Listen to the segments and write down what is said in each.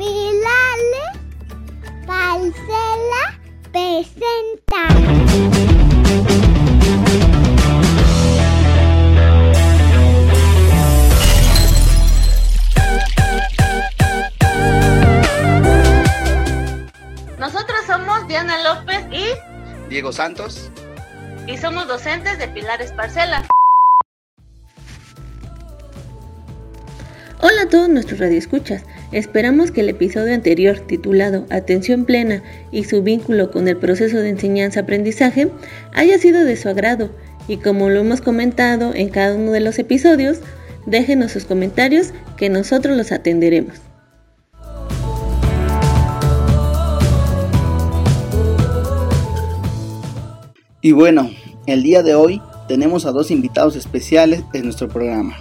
Pilale Parcela presenta. Nosotros somos Diana López y Diego Santos. y somos docentes de Pilares Parcela. Hola a todos nuestros radioescuchas. Esperamos que el episodio anterior, titulado Atención plena y su vínculo con el proceso de enseñanza-aprendizaje, haya sido de su agrado y como lo hemos comentado en cada uno de los episodios, déjenos sus comentarios que nosotros los atenderemos. Y bueno, el día de hoy tenemos a dos invitados especiales en nuestro programa.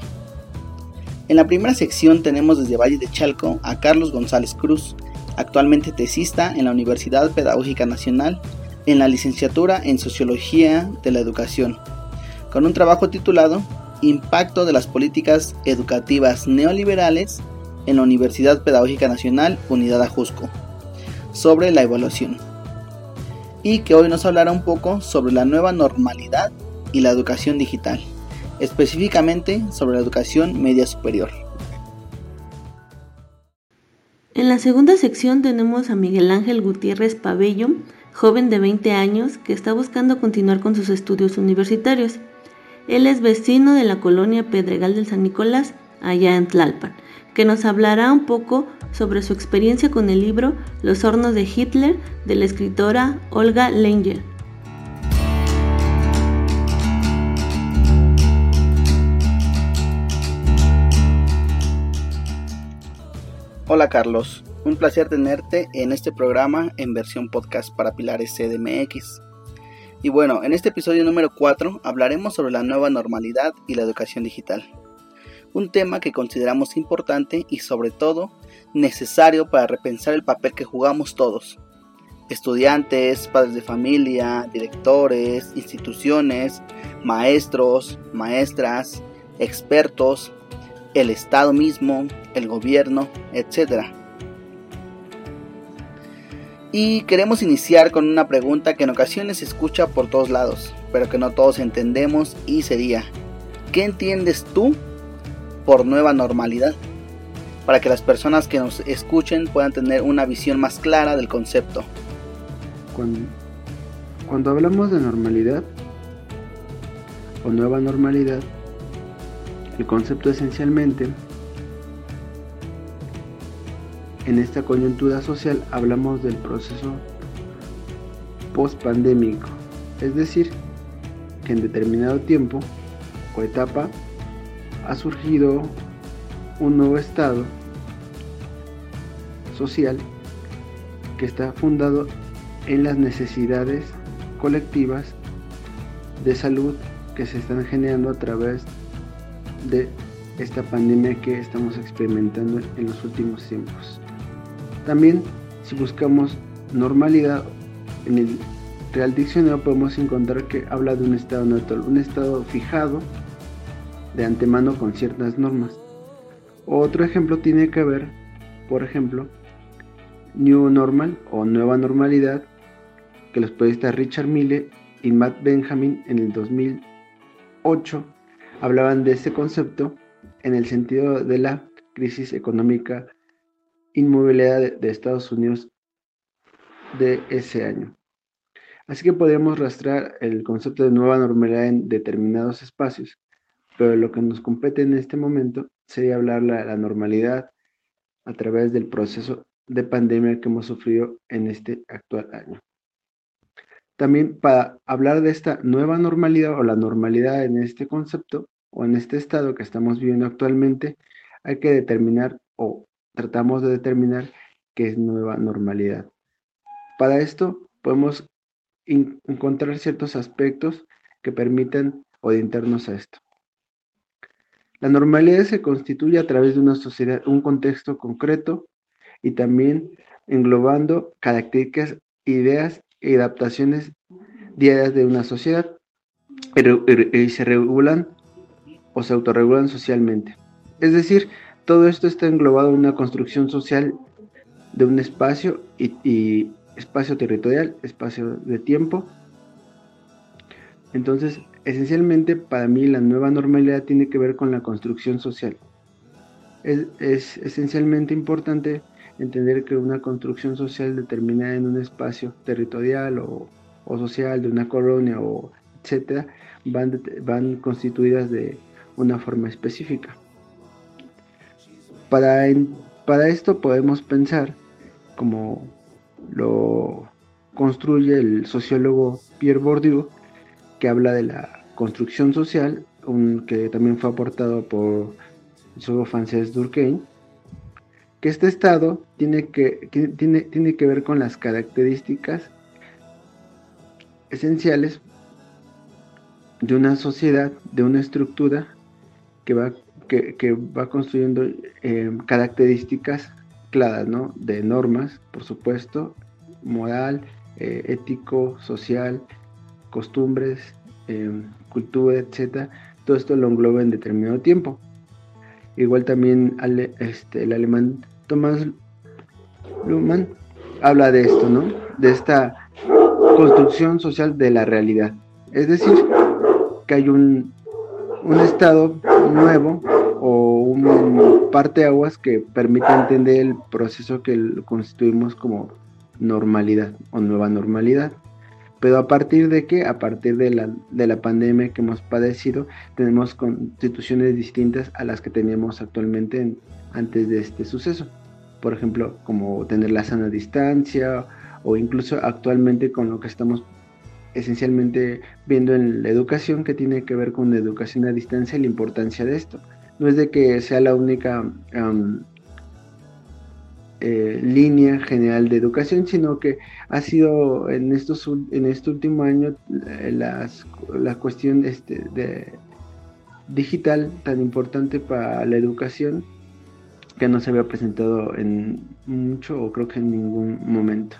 En la primera sección tenemos desde Valle de Chalco a Carlos González Cruz, actualmente tesista en la Universidad Pedagógica Nacional en la licenciatura en Sociología de la Educación, con un trabajo titulado Impacto de las políticas educativas neoliberales en la Universidad Pedagógica Nacional Unidad Ajusco, sobre la evaluación. Y que hoy nos hablará un poco sobre la nueva normalidad y la educación digital específicamente sobre la educación media superior. En la segunda sección tenemos a Miguel Ángel Gutiérrez Pabello, joven de 20 años que está buscando continuar con sus estudios universitarios. Él es vecino de la colonia Pedregal del San Nicolás, allá en Tlalpan, que nos hablará un poco sobre su experiencia con el libro Los hornos de Hitler de la escritora Olga Langer. Hola Carlos, un placer tenerte en este programa en versión podcast para Pilares CDMX. Y bueno, en este episodio número 4 hablaremos sobre la nueva normalidad y la educación digital. Un tema que consideramos importante y sobre todo necesario para repensar el papel que jugamos todos. Estudiantes, padres de familia, directores, instituciones, maestros, maestras, expertos, el Estado mismo, el gobierno, etc. Y queremos iniciar con una pregunta que en ocasiones se escucha por todos lados, pero que no todos entendemos y sería, ¿qué entiendes tú por nueva normalidad? Para que las personas que nos escuchen puedan tener una visión más clara del concepto. Cuando, cuando hablamos de normalidad o nueva normalidad, el concepto esencialmente, en esta coyuntura social hablamos del proceso post-pandémico, es decir, que en determinado tiempo o etapa ha surgido un nuevo estado social que está fundado en las necesidades colectivas de salud que se están generando a través de esta pandemia que estamos experimentando en los últimos tiempos. También, si buscamos normalidad, en el Real Diccionario podemos encontrar que habla de un estado natural, un estado fijado de antemano con ciertas normas. Otro ejemplo tiene que ver, por ejemplo, New Normal o Nueva Normalidad, que los periodistas Richard Mille y Matt Benjamin en el 2008 hablaban de este concepto en el sentido de la crisis económica inmobiliaria de, Estados Unidos de ese año. Así que podríamos rastrear el concepto de nueva normalidad en determinados espacios, pero lo que nos compete en este momento sería hablar de la normalidad a través del proceso de pandemia que hemos sufrido en este actual año. También para hablar de esta nueva normalidad o la normalidad en este concepto o en este estado que estamos viviendo actualmente, hay que determinar o tratamos de determinar qué es nueva normalidad. Para esto podemos encontrar ciertos aspectos que permitan orientarnos a esto. La normalidad se constituye a través de una sociedad, un contexto concreto y también englobando características, ideas adaptaciones diarias de una sociedad y se regulan o se autorregulan socialmente. Es decir, todo esto está englobado en una construcción social de un espacio y, espacio territorial, espacio de tiempo. Entonces, esencialmente para mí la nueva normalidad tiene que ver con la construcción social. Es, esencialmente importante entender que una construcción social determinada en un espacio territorial o, social de una colonia o etcétera van, van constituidas de una forma específica. Para, para esto podemos pensar, como lo construye el sociólogo Pierre Bourdieu, que habla de la construcción social, que también fue aportado por el sociólogo francés Durkheim, que este estado tiene que, tiene, tiene que ver con las características esenciales de una sociedad, de una estructura que va que, va construyendo eh, características claras, ¿no? De normas, por supuesto, moral, eh, ético, social, costumbres, eh, cultura, etcétera. Todo esto lo engloba en determinado tiempo. Igual también este, el alemán Thomas Luhmann habla de esto, ¿no? De esta construcción social de la realidad. Es decir, que hay un, un estado nuevo o un parteaguas que permita entender el proceso que constituimos como normalidad o nueva normalidad. Pero a partir de qué? A partir de la, de la pandemia que hemos padecido, tenemos constituciones distintas a las que teníamos actualmente antes de este suceso. Por ejemplo, como tener la sana distancia o incluso actualmente con lo que estamos esencialmente viendo en la educación que tiene que ver con la educación a distancia y la importancia de esto no es de que sea la única eh, línea general de educación, sino que ha sido en estos en este último año eh, la cuestión este, de digital tan importante para la educación que no se había presentado en mucho o creo que en ningún momento.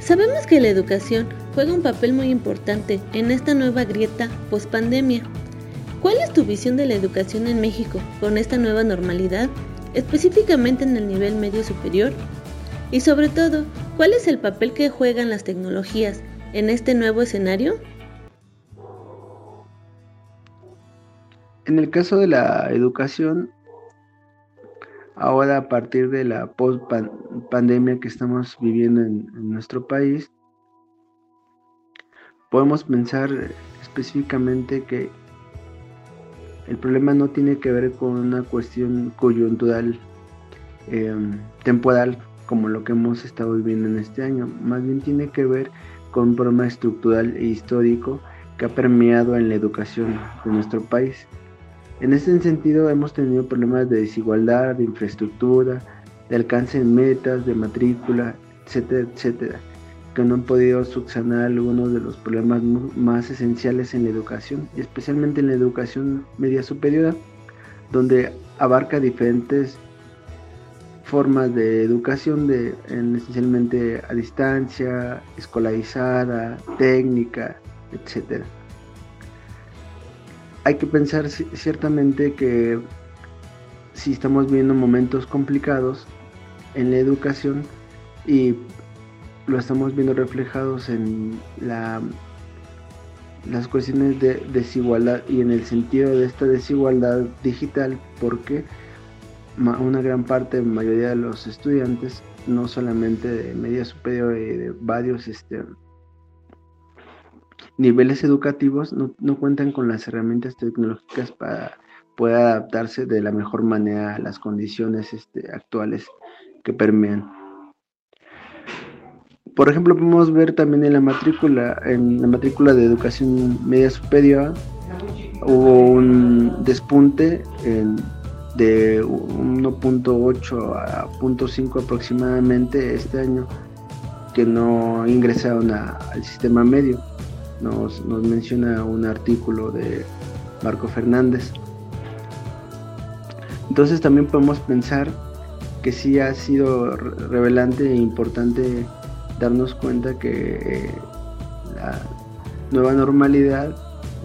Sabemos que la educación juega un papel muy importante en esta nueva grieta post-pandemia. ¿Cuál es tu visión de la educación en México con esta nueva normalidad, específicamente en el nivel medio superior? Y sobre todo, ¿cuál es el papel que juegan las tecnologías en este nuevo escenario? En el caso de la educación, ahora a partir de la post pandemia que estamos viviendo en, nuestro país, podemos pensar específicamente que el problema no tiene que ver con una cuestión coyuntural, em, temporal, como lo que hemos estado viviendo en este año, más bien tiene que ver con un problema estructural e histórico que ha permeado en la educación de nuestro país. En ese sentido hemos tenido problemas de desigualdad, de infraestructura, de alcance en metas, de matrícula, etcétera, etcétera, que no han podido subsanar algunos de los problemas más esenciales en la educación, y especialmente en la educación media superior, donde abarca diferentes formas de educación, de, esencialmente a distancia, escolarizada, técnica, etcétera. Hay que pensar ciertamente que si estamos viendo momentos complicados en la educación y lo estamos viendo reflejados en la, las cuestiones de desigualdad y en el sentido de esta desigualdad digital porque una gran parte, mayoría de los estudiantes, no solamente de media superior y de varios este, niveles educativos no, cuentan con las herramientas tecnológicas para poder adaptarse de la mejor manera a las condiciones este, actuales que permean. Por ejemplo, podemos ver también en la matrícula, en la matrícula de educación media superior, hubo un despunte de 1.8 a 0.5 aproximadamente este año que no ingresaron al sistema medio nos, menciona un artículo de Marco Fernández. Entonces también podemos pensar que sí ha sido revelante e importante darnos cuenta que eh, la nueva normalidad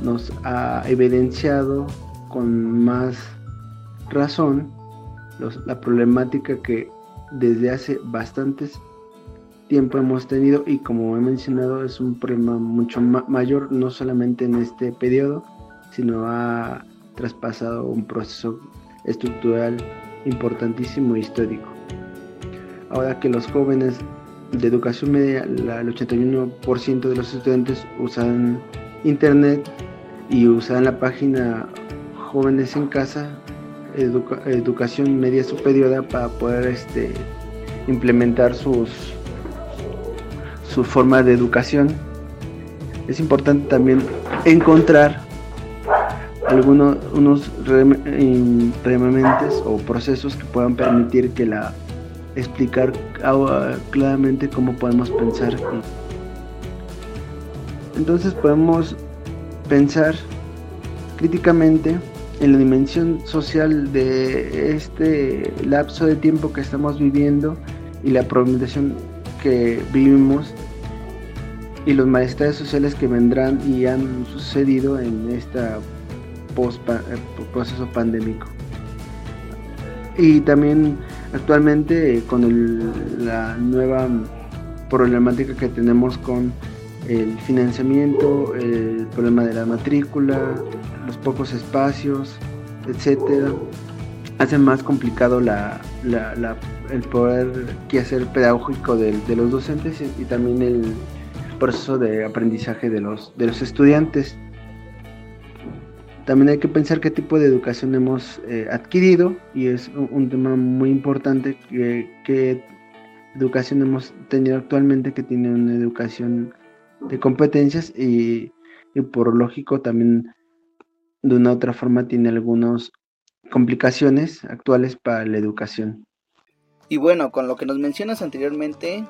nos ha evidenciado con más razón la problemática que desde hace bastantes tiempo hemos tenido y como he mencionado es un problema mucho mayor no solamente en este periodo sino ha traspasado un proceso estructural importantísimo e histórico. Ahora que los jóvenes de educación media, el 81% de los estudiantes usan internet y usan la página Jóvenes en Casa, Educación Media Superior para poder este, implementar sus, su forma de educación. Es importante también encontrar algunos unos remementes o procesos que puedan permitir que la explicar claramente cómo podemos pensar. Entonces podemos pensar críticamente en la dimensión social de este lapso de tiempo que estamos viviendo y la problematización que vivimos y los malestares sociales que vendrán y han sucedido en eh, proceso pandémico. Y también actualmente con la nueva problemática que tenemos con el financiamiento, el problema de la matrícula, los pocos espacios, etcétera, hace más complicado el poder que hacer pedagógico de, los docentes y, también el proceso de aprendizaje de los estudiantes. También hay que pensar qué tipo de educación hemos eh, adquirido y es un, tema muy importante qué educación hemos tenido actualmente que tiene una educación de competencias y, y por lógico también de una u otra forma tiene algunas complicaciones actuales para la educación. Y bueno, con lo que nos mencionas anteriormente,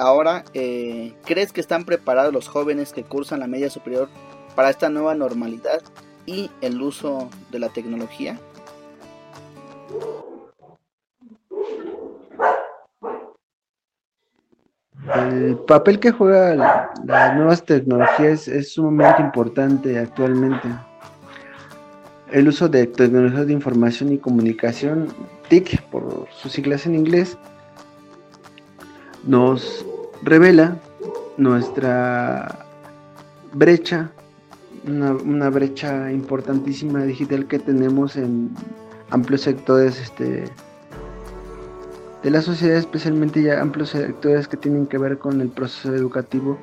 ahora, eh, ¿crees que están preparados los jóvenes que cursan la media superior para esta nueva normalidad y el uso de la tecnología? El papel que juegan las nuevas tecnologías es sumamente importante actualmente. El uso de tecnologías de información y comunicación, TIC por sus siglas en inglés, nos revela nuestra brecha una, brecha importantísima digital que tenemos en amplios sectores este, de la sociedad, especialmente ya amplios sectores que tienen que ver con el proceso educativo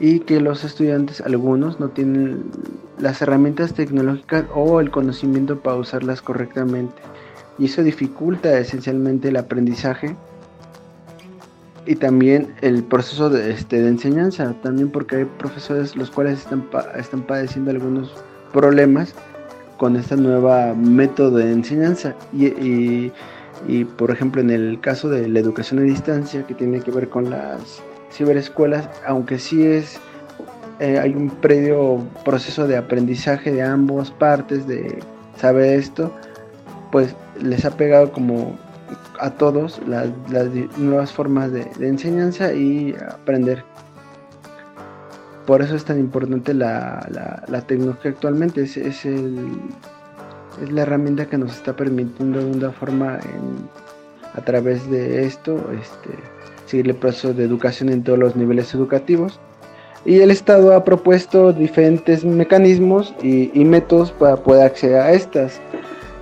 y que los estudiantes, algunos, no tienen las herramientas tecnológicas o el conocimiento para usarlas correctamente. Y eso dificulta esencialmente el aprendizaje y también el proceso de, este, de enseñanza, también porque hay profesores los cuales están, están padeciendo algunos problemas con este nuevo método de enseñanza. Y, y, por ejemplo en el caso de la educación a distancia que tiene que ver con las ciberescuelas, aunque sí es eh, hay un previo proceso de aprendizaje de ambas partes de saber esto, pues les ha pegado como a todos las, nuevas formas de, enseñanza y aprender. Por eso es tan importante la, la, tecnología actualmente, es, es, el, es, la herramienta que nos está permitiendo de una forma a través de esto este, seguir el proceso de educación en todos los niveles educativos. Y el Estado ha propuesto diferentes mecanismos y, y métodos para poder acceder a estas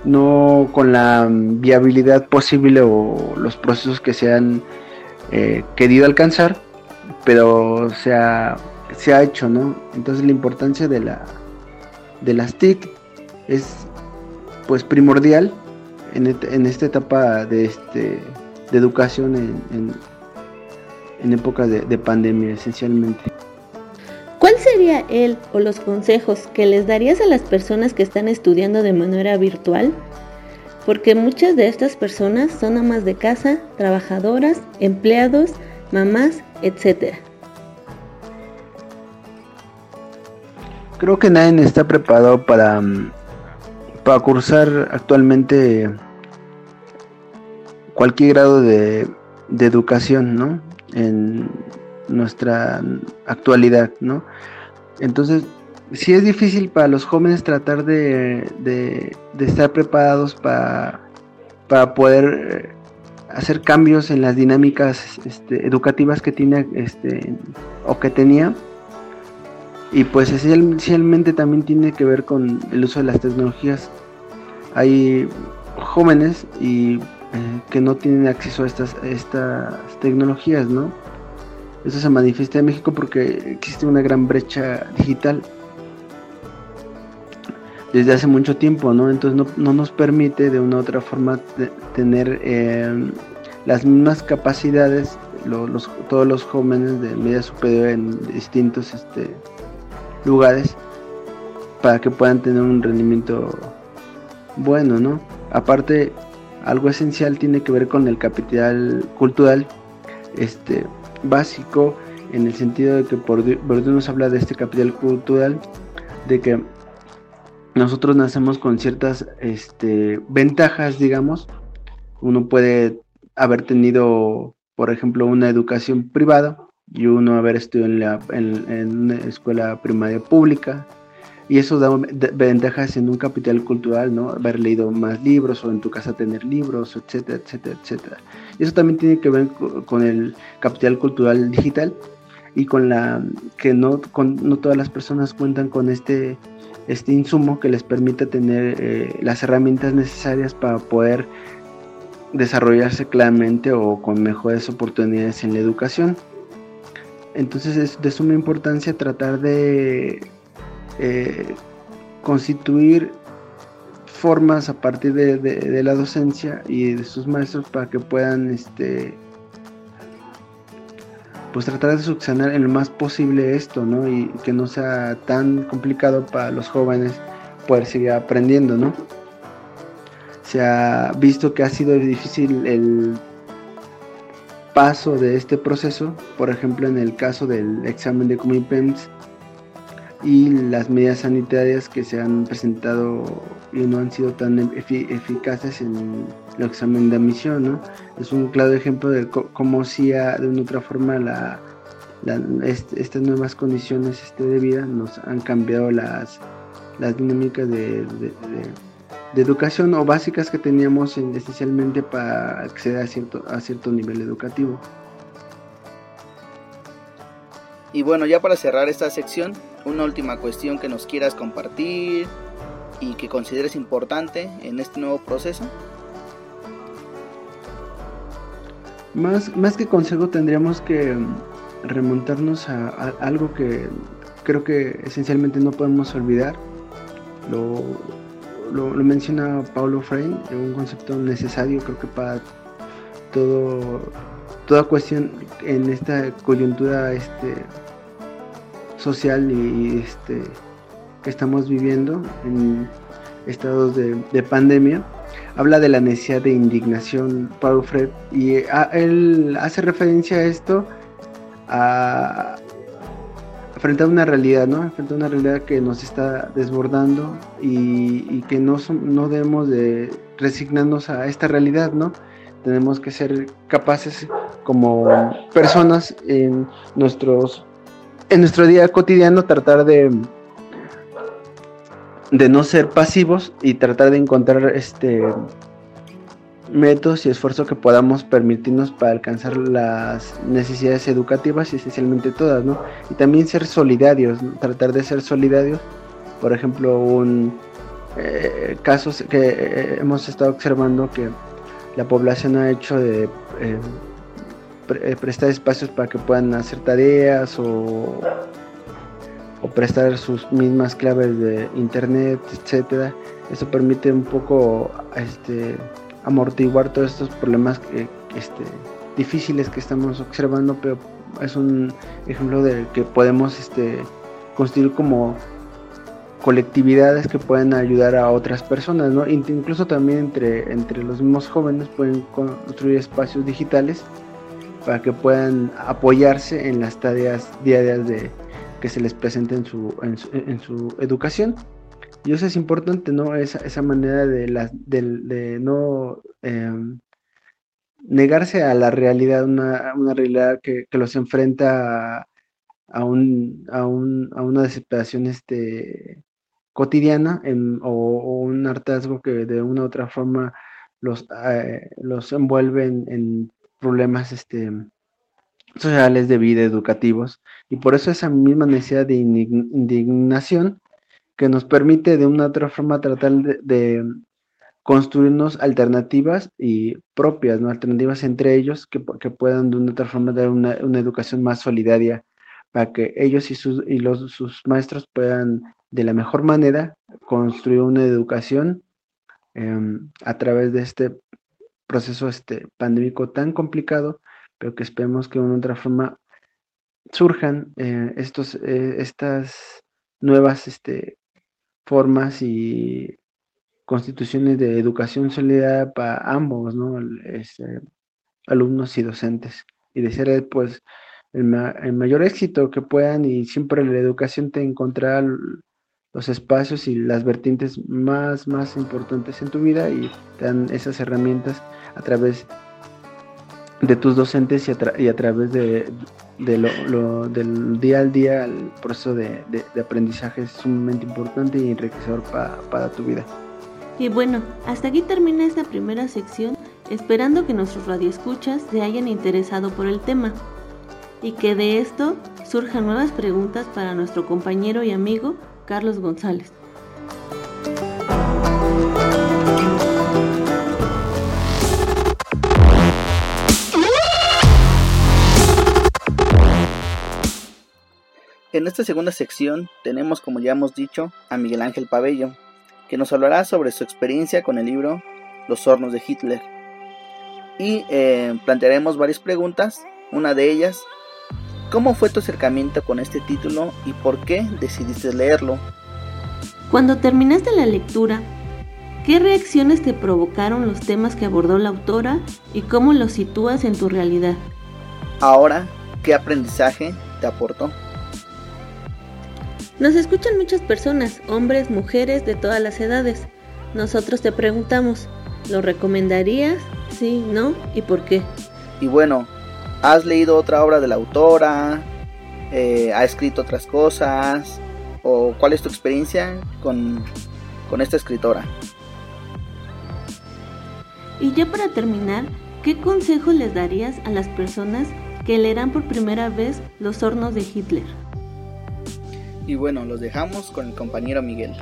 no con la viabilidad posible o los procesos que se han eh, querido alcanzar, pero se ha, se ha hecho, ¿no? Entonces la importancia de, la, de las TIC es pues primordial en, en esta etapa de, este, de educación en, en, de, de pandemia esencialmente. ¿Cuál sería el o los consejos que les darías a las personas que están estudiando de manera virtual? Porque muchas de estas personas son amas de casa, trabajadoras, empleados, mamás, etc. Creo que nadie está preparado para, mm, para cursar actualmente cualquier grado de, de educación, ¿no? En, nuestra actualidad, ¿no? Entonces, sí es difícil para los jóvenes tratar de, de, estar preparados para, para poder hacer cambios en las dinámicas este, educativas que tiene este, o que tenía. Y pues esencialmente también tiene que ver con el uso de las tecnologías. Hay jóvenes y eh, que no tienen acceso a estas, estas tecnologías, ¿no? Eso se manifiesta en México porque existe una gran brecha digital desde hace mucho tiempo, ¿no? Entonces no, nos permite de una u otra forma tener eh, las mismas capacidades todos los jóvenes de media superior en distintos este, lugares para que puedan tener un rendimiento bueno, ¿no? Aparte, algo esencial tiene que ver con el capital cultural este, básico en el sentido de que por nos habla de este capital cultural, de que nosotros nacemos con ciertas este, ventajas, digamos. Uno puede haber tenido, por ejemplo, una educación privada y uno haber estudiado en, la, en, una escuela primaria pública. Y eso da ventajas en un capital cultural, ¿no? Haber leído más libros o en tu casa tener libros, etcétera, etcétera, etcétera. Eso también tiene que ver con el capital cultural digital y con la que no, no todas las personas cuentan con este este insumo que les permite tener eh, las herramientas necesarias para poder desarrollarse claramente o con mejores oportunidades en la educación. Entonces es de suma importancia tratar de eh, constituir formas a partir de, la docencia y de sus maestros para que puedan este, pues tratar de subsanar en lo más posible esto, ¿no? Y que no sea tan complicado para los jóvenes poder seguir aprendiendo, ¿no? Se ha visto que ha sido difícil el paso de este proceso, por ejemplo en el caso del examen de Comipems y las medidas sanitarias que se han presentado y no han sido tan eficaces en el examen de admisión, ¿no? Es un claro ejemplo de cómo si de una otra forma la, estas nuevas condiciones este, de vida nos han cambiado las, las dinámicas de, educación o básicas que teníamos esencialmente para acceder a cierto, a cierto nivel educativo. Y bueno, ya para cerrar esta sección, una última cuestión que nos quieras compartir y que consideres importante en este nuevo proceso. Más, más que consejo tendríamos que remontarnos a, algo que creo que esencialmente no podemos olvidar. Lo, lo, menciona Paulo Freire, un concepto necesario creo que para todo toda cuestión en esta coyuntura este social y este que estamos viviendo en estados de, pandemia habla de la necesidad de indignación Paulo Freire y ah, él hace referencia a esto a frente a una realidad, ¿no? Frente a una realidad que nos está desbordando y, que no, no debemos de resignarnos a esta realidad, ¿no? Tenemos que ser capaces como personas en nuestros en nuestro día cotidiano tratar de de no ser pasivos y tratar de encontrar este métodos y esfuerzos que podamos permitirnos para alcanzar las necesidades educativas y esencialmente todas, ¿no? Y también ser solidarios, tratar de ser solidarios. Por ejemplo, un eh, casos que eh, hemos estado observando que la población ha hecho de eh, eh, prestar espacios para que puedan hacer tareas o, o prestar sus mismas claves de internet, etcétera. Eso permite un poco este amortiguar todos estos problemas este, difíciles que estamos observando, pero es un ejemplo de que podemos este, construir como colectividades que pueden ayudar a otras personas, ¿no? Incluso también entre, entre los mismos jóvenes pueden construir espacios digitales para que puedan apoyarse en las tareas diarias de, que se les presenten en su, en su educación. Y eso es importante, ¿no? Esa, esa manera de, la, de, no em, negarse a la realidad, una, realidad que, los enfrenta a, un, a, un, a una desesperación este, cotidiana o, un hartazgo que de una u otra forma los, eh, los envuelve en, problemas este, sociales de vida, educativos, y por eso esa misma necesidad de indignación que nos permite de una otra forma tratar de, construirnos alternativas y propias, ¿no? alternativas entre ellos que, que puedan de una otra forma dar una, una educación más solidaria para que ellos y sus, y los, sus maestros puedan de la mejor manera construir una educación em, a través de este proceso este, pandémico tan complicado, pero que esperemos que de una otra forma surjan eh, estos, eh, estas nuevas este, formas y constituciones de educación solidaria para ambos, ¿no? Este, alumnos y docentes. Y desear, pues, el, mayor éxito que puedan y siempre la educación te encontrará los espacios y las vertientes más, más importantes en tu vida y te dan esas herramientas a través de tus docentes y a, través de, lo, del día al día, el proceso de, aprendizaje es sumamente importante y enriquecedor para tu vida. Y bueno, hasta aquí termina esta primera sección, esperando que nuestros radioescuchas se hayan interesado por el tema y que de esto surjan nuevas preguntas para nuestro compañero y amigo Carlos González. En esta segunda sección tenemos, como ya hemos dicho, a Miguel Ángel Pabello, que nos hablará sobre su experiencia con el libro Los hornos de Hitler. Y eh, plantearemos varias preguntas. Una de ellas ¿Cómo fue tu acercamiento con este título y por qué decidiste leerlo? Cuando terminaste la lectura, ¿qué reacciones te provocaron los temas que abordó la autora y cómo los sitúas en tu realidad? Ahora, ¿qué aprendizaje te aportó? Nos escuchan muchas personas, hombres, mujeres de todas las edades. Nosotros te preguntamos, ¿lo recomendarías? Sí, no y por qué. Y bueno, ¿Has leído otra obra de la autora? Eh, ¿Ha escrito otras cosas? ¿O cuál es tu experiencia con, con esta escritora? Y ya para terminar, ¿qué consejo les darías a las personas que leerán por primera vez Los hornos de Hitler? Y bueno, los dejamos con el compañero Miguel.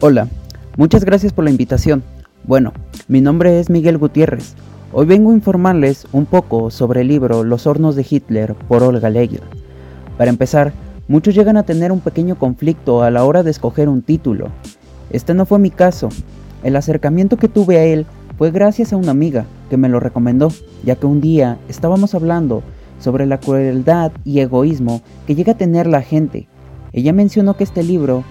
Hola, muchas gracias por la invitación. Bueno, mi nombre es Miguel Gutiérrez. Hoy vengo a informarles un poco sobre el libro Los hornos de Hitler por Olga Legger. Para empezar, muchos llegan a tener un pequeño conflicto a la hora de escoger un título. Este no fue mi caso. El acercamiento que tuve a él fue gracias a una amiga que me lo recomendó, ya que un día estábamos hablando sobre la crueldad y egoísmo que llega a tener la gente. Ella mencionó que este libro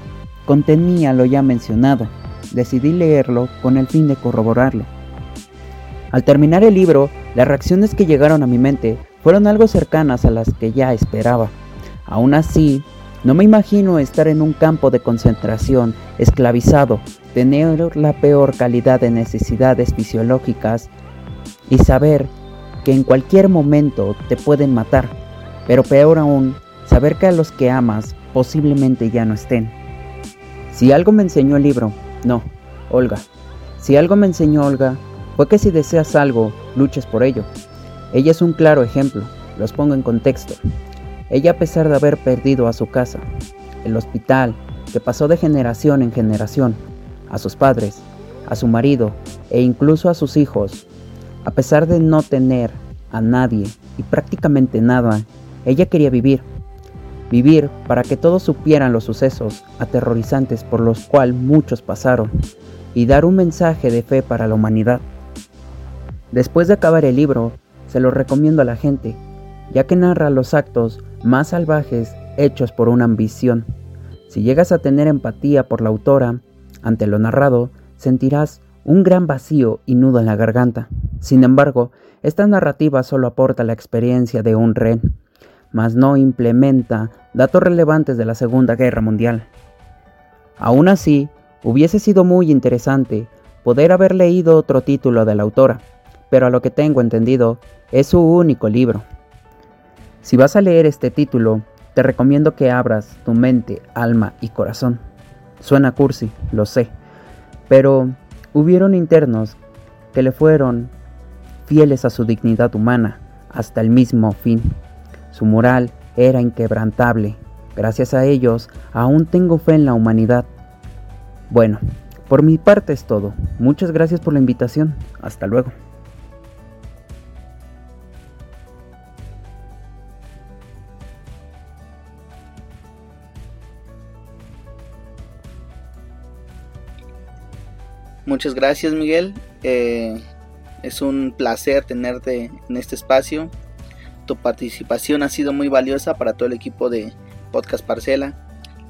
contenía lo ya mencionado, decidí leerlo con el fin de corroborarlo. Al terminar el libro, las reacciones que llegaron a mi mente fueron algo cercanas a las que ya esperaba. Aún así, no me imagino estar en un campo de concentración, esclavizado, tener la peor calidad de necesidades fisiológicas y saber que en cualquier momento te pueden matar, pero peor aún, saber que a los que amas posiblemente ya no estén. Si algo me enseñó el libro no, Olga. Si algo me enseñó Olga, fue que si deseas algo, luches por ello. Ella es un claro ejemplo, los pongo en contexto. Ella a pesar de haber perdido a su casa, el hospital, que pasó de generación en generación, a sus padres, a su marido e incluso a sus hijos, a pesar de no tener a nadie y prácticamente nada, ella quería vivir vivir para que todos supieran los sucesos aterrorizantes por los cuales muchos pasaron y dar un mensaje de fe para la humanidad. Después de acabar el libro, se lo recomiendo a la gente, ya que narra los actos más salvajes hechos por una ambición. Si llegas a tener empatía por la autora, ante lo narrado, sentirás un gran vacío y nudo en la garganta. Sin embargo, esta narrativa solo aporta la experiencia de un ren, mas no implementa datos relevantes de la Segunda Guerra Mundial. Aún así, hubiese sido muy interesante poder haber leído otro título de la autora, pero a lo que tengo entendido, Es su único libro. Si vas a leer este título, te recomiendo que abras tu mente, alma y corazón. Suena cursi, lo sé, pero hubieron internos que le fueron fieles a su dignidad humana hasta el mismo fin. Su moral era inquebrantable. Gracias a ellos, aún tengo fe en la humanidad. Bueno, por mi parte es todo. Muchas gracias por la invitación. Hasta luego. Muchas gracias Miguel. Eh, es un placer tenerte en este espacio. Tu participación ha sido muy valiosa para todo el equipo de Podcast Parcela,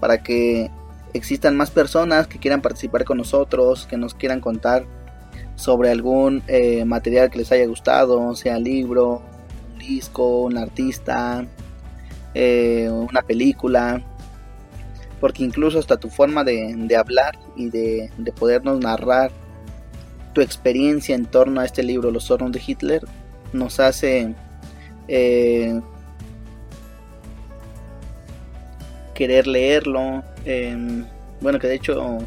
para que existan más personas que quieran participar con nosotros, que nos quieran contar sobre algún eh, material que les haya gustado, sea libro, un disco, un artista, eh, una película, porque incluso hasta tu forma de, hablar y de, podernos narrar tu experiencia en torno a este libro, Los hornos de Hitler, nos hace eh, querer leerlo. bueno, que de hecho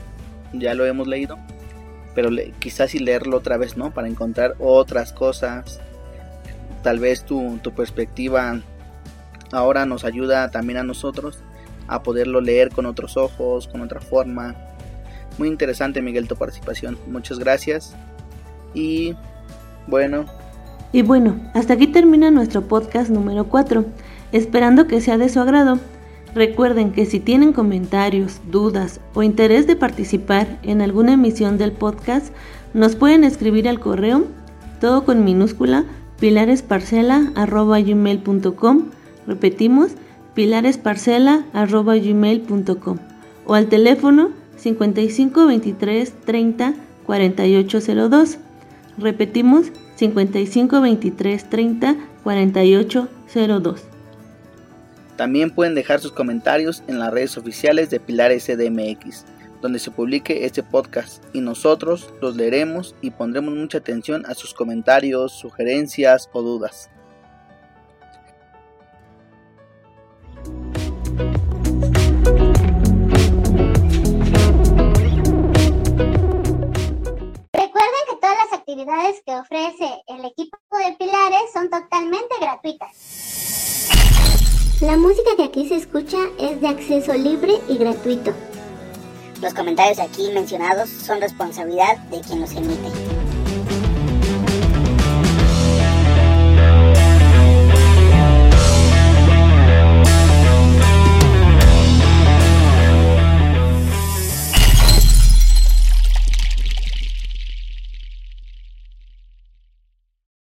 ya lo hemos leído, pero quizás y leerlo otra vez, ¿no? Para encontrar otras cosas. Tal vez tu, tu perspectiva ahora nos ayuda también a nosotros a poderlo leer con otros ojos, con otra forma. Muy interesante Miguel tu participación. Muchas gracias. Y bueno. Y bueno, hasta aquí termina nuestro podcast número 4, esperando que sea de su agrado. Recuerden que si tienen comentarios, dudas o interés de participar en alguna emisión del podcast, nos pueden escribir al correo, todo con minúscula, pilaresparcela.gmail.com. Repetimos, pilaresparcela.gmail.com o al teléfono 55 23 30 4802. Repetimos 55 23 30 4802. También pueden dejar sus comentarios en las redes oficiales de Pilares CDMX, donde se publique este podcast y nosotros los leeremos y pondremos mucha atención a sus comentarios, sugerencias o dudas. Actividades que ofrece el equipo de Pilares son totalmente gratuitas. La música que aquí se escucha es de acceso libre y gratuito. Los comentarios aquí mencionados son responsabilidad de quien los emite.